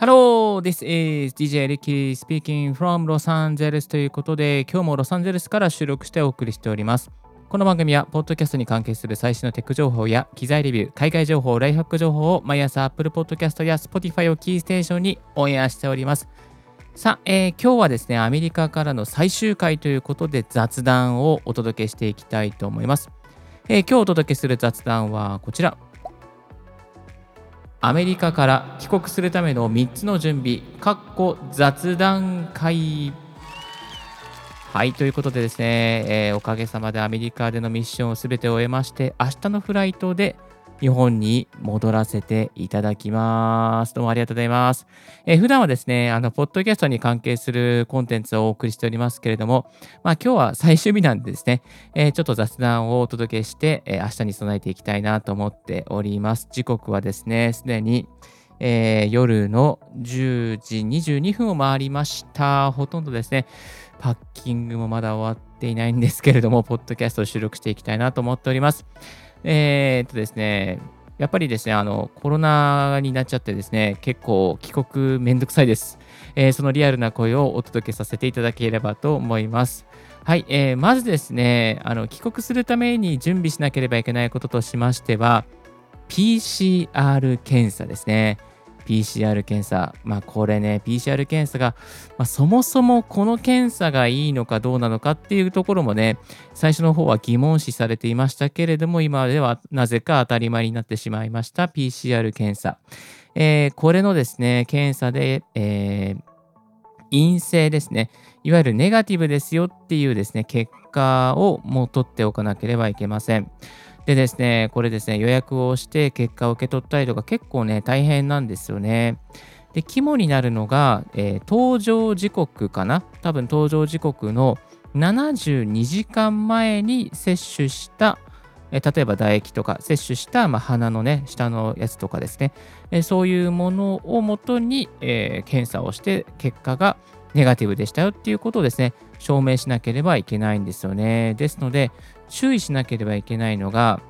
Hello, this is DJ Ricky speaking from Los Angeles ということで、今日もロサンゼルスから収録してお送りしております。この番組は、ポッドキャストに関係する最新のテック情報や機材レビュー、海外情報、ライフハック情報を毎朝 Apple Podcast や Spotify をキーステーションにオンエアしております。さあ、えー、今日はですね、アメリカからの最終回ということで雑談をお届けしていきたいと思います。えー、今日お届けする雑談はこちら。アメリカから帰国するための3つの準備、かっこ雑談会。はい、ということでですね、えー、おかげさまでアメリカでのミッションをすべて終えまして、明日のフライトで日本に戻らせていただきます。どうもありがとうございます。えー、普段はですね、あの、ポッドキャストに関係するコンテンツをお送りしておりますけれども、まあ今日は最終日なんでですね、えー、ちょっと雑談をお届けして、えー、明日に備えていきたいなと思っております。時刻はですね、すでに、えー、夜の10時22分を回りました。ほとんどですね、パッキングもまだ終わっていないんですけれども、ポッドキャストを収録していきたいなと思っております。えー、っとですね、やっぱりですね、あの、コロナになっちゃってですね、結構帰国めんどくさいです。えー、そのリアルな声をお届けさせていただければと思います。はい、えー、まずですね、あの、帰国するために準備しなければいけないこととしましては、PCR 検査ですね。PCR 検査。まあこれね、PCR 検査が、まあ、そもそもこの検査がいいのかどうなのかっていうところもね、最初の方は疑問視されていましたけれども、今ではなぜか当たり前になってしまいました PCR 検査。えー、これのですね、検査で、えー、陰性ですね。いわゆるネガティブですよっていうですね、結果をもう取っておかなければいけません。でですね、これですね、予約をして結果を受け取ったりとか結構ね、大変なんですよね。で、肝になるのが、えー、登場時刻かな？多分登場時刻の72時間前に接種した、例えば唾液とか接種した、まあ、鼻のね、下のやつとかですね、そういうものをもとに、え検査をして結果がネガティブでしたよっていうことをですね、証明しなければいけないんですよね。ですので、注意しなければいけないのが、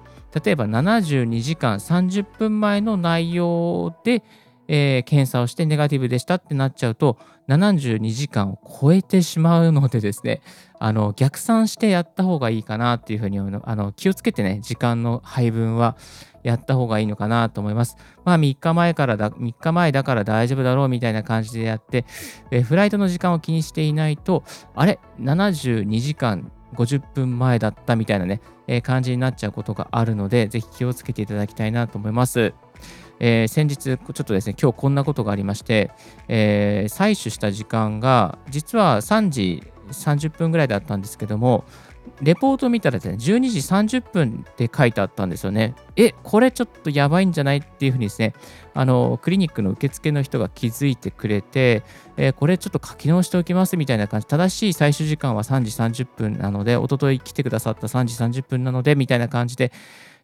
例えば72時間30分前の内容で、えー、検査をしてネガティブでしたってなっちゃうと、72時間を超えてしまうのでですね、あの逆算してやった方がいいかなっていうふうにあの気をつけてね、時間の配分はやった方がいいのかなと思います。まあ3日前からだ、3日前だから大丈夫だろうみたいな感じでやって、えフライトの時間を気にしていないと、あれ ?72 時間50分前だったみたいなね、えー、感じになっちゃうことがあるので、ぜひ気をつけていただきたいなと思います。えー、先日、ちょっとですね、今日こんなことがありまして、えー、採取した時間が、実は3時30分ぐらいだったんですけども、レポート見たらですね、12時30分って書いてあったんですよね。え、これちょっとやばいんじゃないっていうふうにですね、あの、クリニックの受付の人が気づいてくれて、えー、これちょっと書き直しておきますみたいな感じ、正しい最終時間は3時30分なので、おととい来てくださった3時30分なので、みたいな感じで、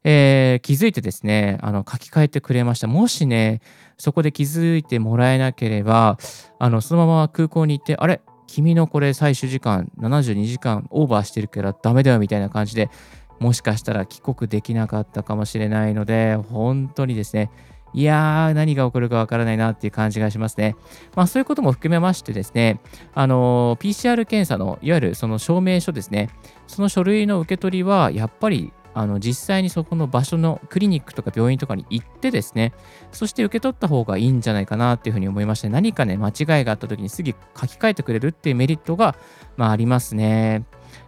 えー、気づいてですね、あの、書き換えてくれました。もしね、そこで気づいてもらえなければ、あの、そのまま空港に行って、あれ？君のこれ最終時間72時間オーバーしてるからダメだよみたいな感じでもしかしたら帰国できなかったかもしれないので本当にですねいやー、何が起こるかわからないなっていう感じがしますね。まあそういうことも含めましてですね、あの、PCR 検査のいわゆるその証明書ですね、その書類の受け取りはやっぱりあの実際にそこの場所のクリニックとか病院とかに行ってですね、そして受け取った方がいいんじゃないかなっていうふうに思いまして、何かね、間違いがあった時にすぐ書き換えてくれるっていうメリットが、まあ、ありますね。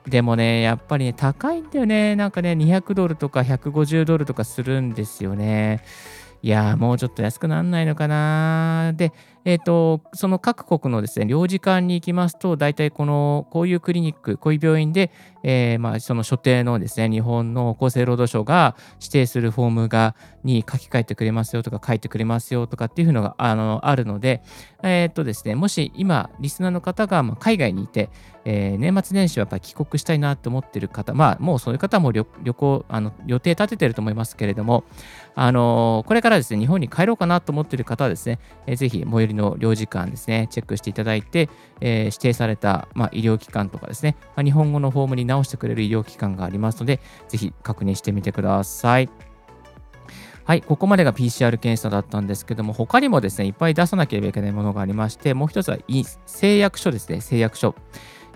でもね、やっぱりね、高いんだよね。なんかね、200ドルとか150ドルとかするんですよね。いやもうちょっと安くならないのかな。で、えっ、ー、と、その各国のですね、領事館に行きますと、大体この、こういうクリニック、こういう病院で、えー、まあ、その所定のですね、日本の厚生労働省が指定するフォームが、に書き換えてくれますよとか、書いてくれますよとかっていうのが、あの、あるので、えっ、ー、とですね、もし今、リスナーの方が、ま海外にいて、えー、年末年始はやっぱり帰国したいなと思ってる方、まあ、もうそういう方も旅行、あの予定立ててると思いますけれども、あのこれからですね、日本に帰ろうかなと思ってる方はですね、えー、ぜひ最寄りの領事館ですね、チェックしていただいて、えー、指定された、まあ、医療機関とかですね、まあ、日本語のフォームに直してくれる医療機関がありますので、ぜひ確認してみてください。はい、ここまでが PCR 検査だったんですけども、他にもですね、いっぱい出さなければいけないものがありまして、もう一つは誓約書ですね、誓約書。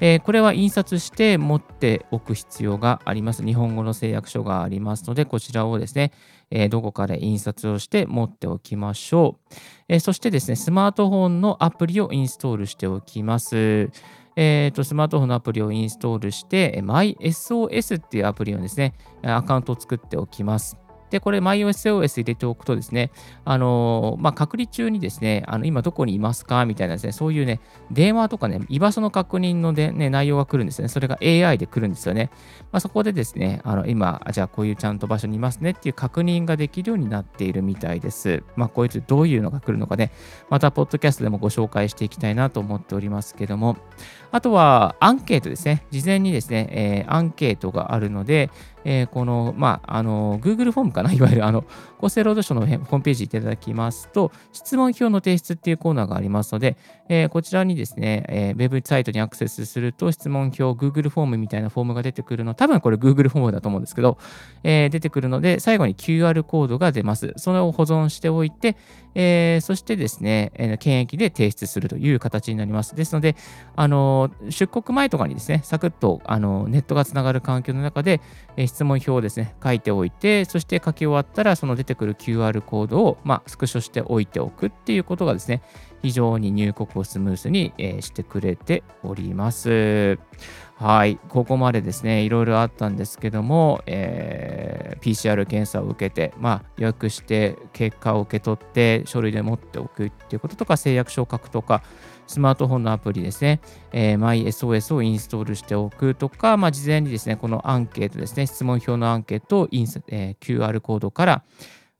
えー、これは印刷して持っておく必要があります。日本語の誓約書がありますので、こちらをですね、えー、どこかで印刷をして持っておきましょう、えー、そしてですね、スマートフォンのアプリをインストールしておきます。えーと、スマートフォンのアプリをインストールして、MySOS っていうアプリをですね、アカウントを作っておきます。で、これ MyOSOS 入れておくとですね、あのまあ、隔離中にですね、あの今どこにいますかみたいなですね、そういうね、電話とかね、居場所の確認ので、ね、内容が来るんですよね。それが AI で来るんですよね。まあ、そこでですね、あの今、じゃあこういうちゃんと場所にいますねっていう確認ができるようになっているみたいです。まあ、こいうどういうのが来るのかね、また、ポッドキャストでもご紹介していきたいなと思っておりますけども、あとはアンケートですね。事前にですね、えー、アンケートがあるので、えー、この、まあ、あの、Google フォームかな、いわゆる、あの、厚生労働省のホームページいただきますと、質問票の提出っていうコーナーがありますので、えー、こちらにですね、えー、ウェブサイトにアクセスすると、質問票、Google フォームみたいなフォームが出てくるの、多分これ Google フォームだと思うんですけど、えー、出てくるので、最後に QR コードが出ます。それを保存しておいて、えー、そしてですね、えー、検疫で提出するという形になります。ですので、あの出国前とかにですね、サクッとあのネットがつながる環境の中で、えー、質問票をですね、書いておいて、そして書き終わったら、その出てくる QR コードを、まあ、スクショしておいておくっていうことがですね、非常に入国をスムーズに、え、してくれております。はい、ここまでですね、いろいろあったんですけども、えー、PCR 検査を受けて、まあ、予約して結果を受け取って、書類で持っておくっていうこととか、誓約書を書くとか、スマートフォンのアプリですね、えー、MySOS をインストールしておくとか、まあ、事前にですね、このアンケートですね、質問票のアンケートをインス、えー、QR コードから、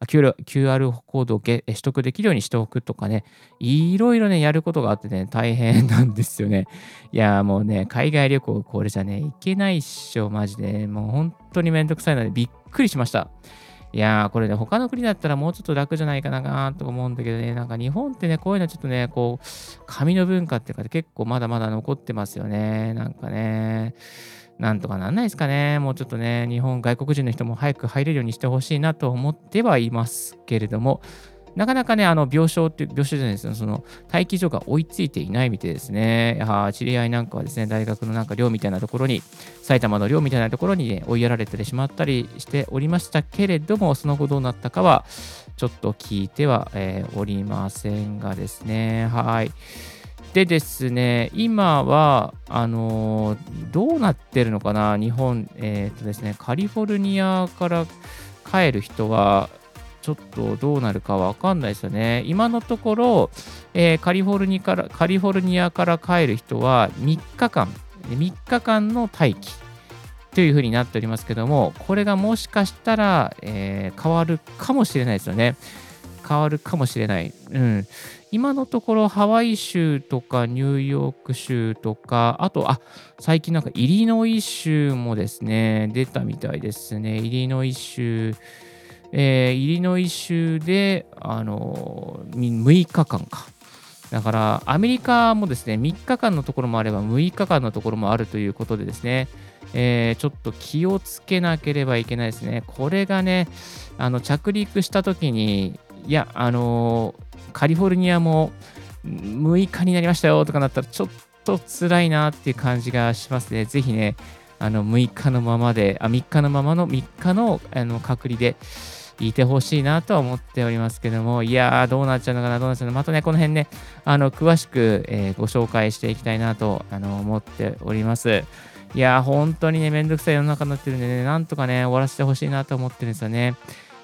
QR, QR コードを取得できるようにしておくとかね、いろいろね、やることがあってね、大変なんですよね。いや、もうね、海外旅行、これじゃね、行けないっしょ、マジで。もう本当にめんどくさいので、びっくりしました。いやー、これね、他の国だったらもうちょっと楽じゃないかなと思うんだけどね、なんか日本ってね、こういうのちょっとね、こう、紙の文化っていうか、結構まだまだ残ってますよね。なんかね。なんとかなんないですかね。もうちょっとね、日本外国人の人も早く入れるようにしてほしいなと思ってはいますけれども、なかなかね、あの病床って、病床じゃないですよ、その待機所が追いついていないみたいですね。や知り合いなんかはですね、大学のなんか寮みたいなところに、埼玉の寮みたいなところに、ね、追いやられてしまったりしておりましたけれども、その後どうなったかは、ちょっと聞いては、えー、おりませんがですね、はい。でですね、今は、あのー、どうなってるのかな、日本、えっ、とですね、カリフォルニアから帰る人は、ちょっとどうなるかわかんないですよね。今のところ、えー、カリフォルニアからカリフォルニアから帰る人は3日間、3日間の待機というふうになっておりますけども、これがもしかしたら、えー、変わるかもしれないですよね。変わるかもしれない。うん。今のところハワイ州とかニューヨーク州とか、あと、あ、最近なんかイリノイ州もですね、出たみたいですね。イリノイ州、えー、イリノイ州で、あのー、6日間か。だから、アメリカもですね、3日間のところもあれば、6日間のところもあるということでですね、えー、ちょっと気をつけなければいけないですね。これがね、あの着陸したときに、いや、あのー、カリフォルニアも6日になりましたよとかなったら、ちょっと辛いなっていう感じがしますね。ぜひね、あの6日のままで、あ3日のままの3日のあの隔離でいてほしいなとは思っておりますけども、いやー、どうなっちゃうのかな、どうなっちゃうのか、またね、この辺ね、あの詳しく、えー、ご紹介していきたいなとあの思っております。いやー、本当にね、めんどくさい世の中になってるんでね、なんとかね、終わらせてほしいなと思ってるんですよね。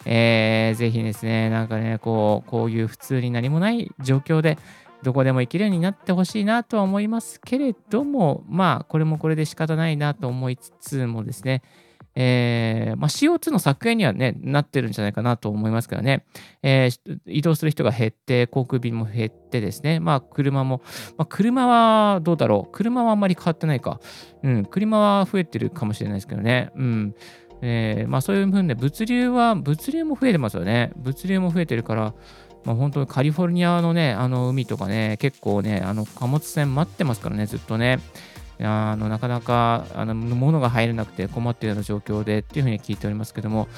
えー、ぜひですね、なんかね、こう、こういう普通に何もない状況で、どこでも行けるようになってほしいなとは思いますけれども、まあ、これもこれで仕方ないなと思いつつもですね、えーまあ、CO2 の削減には、ね、なってるんじゃないかなと思いますけどね、えー、移動する人が減って、航空便も減ってですね、まあ、車も、まあ、車はどうだろう、車はあんまり変わってないか、うん、車は増えてるかもしれないですけどね、うん、えー、まあ、そういうふうにね、物流は、物流も増えてますよね。物流も増えてるから、まあ、本当にカリフォルニアのね、あの海とかね、結構ね、あの貨物船待ってますからね、ずっとね。あのなかなかあの物が入れなくて困っているような状況でっていうふうに聞いておりますけども、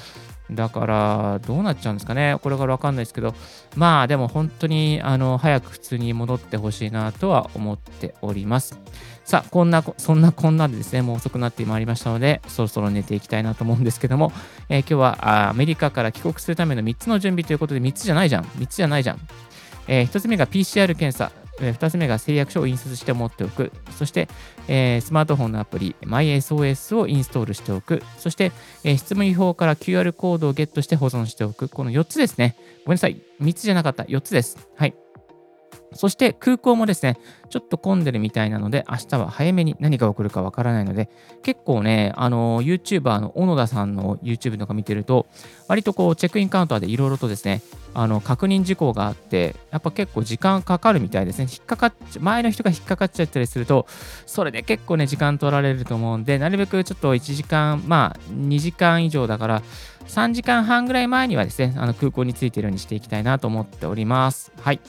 だから、どうなっちゃうんですかね。これからわかんないですけど、まあでも本当にあの早く普通に戻ってほしいなとは思っております。さあ、こんな、そんなこんなでですね、もう遅くなってまいりましたので、そろそろ寝ていきたいなと思うんですけども、えー今日はアメリカから帰国するための3つの準備ということで、3つじゃないじゃん。3つじゃないじゃん。え1つ目が PCR 検査。2つ目が誓約書を印刷して持っておく。そして、えースマートフォンのアプリ MySOS をインストールしておく。そして、えー質問表から QR コードをゲットして保存しておく。この4つですね。ごめんなさい。3つじゃなかった。4つです。はい。そして空港もですね、ちょっと混んでるみたいなので、明日は早めに何が起こるかわからないので、結構ね、あの、YouTuber の小野田さんの YouTube とか見てると、割とこう、チェックインカウンターでいろいろとですね、あの、確認事項があって、やっぱ結構時間かかるみたいですね。引っかかっ、前の人が引っかかっちゃったりすると、それで結構ね、時間取られると思うんで、なるべくちょっと1時間、まあ、2時間以上だから、3時間半ぐらい前にはですね、あの空港に着いてるようにしていきたいなと思っております。はい。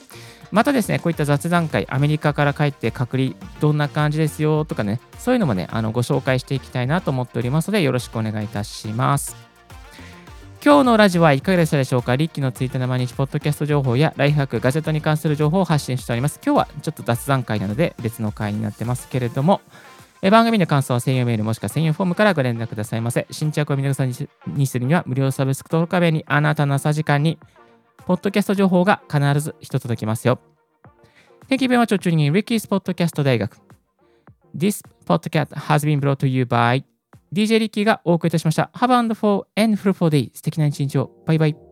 またですね、こういった雑談会、アメリカから帰って隔離、どんな感じですよとかね、そういうのもね、あのご紹介していきたいなと思っておりますので、よろしくお願いいたします。今日のラジオはいかがでしたでしょうか？リッキーのツイッターの毎日ポッドキャスト情報やライフハック、ガジェットに関する情報を発信しております。今日はちょっと雑談会なので別の会になってますけれども、え番組の感想は専用メールもしくは専用フォームからご連絡くださいませ。新着を見逃さずにするには無料サブスク登録壁にあなたの朝時間にポッドキャスト情報が必ず一つ届きますよ。Thank you very much. 中に Ricky's Podcast 大学。This podcast has been brought to you by DJ リッキーがお送りいたしました。Have a wonderful and fruitful day. 素敵な一日を。バイバイ。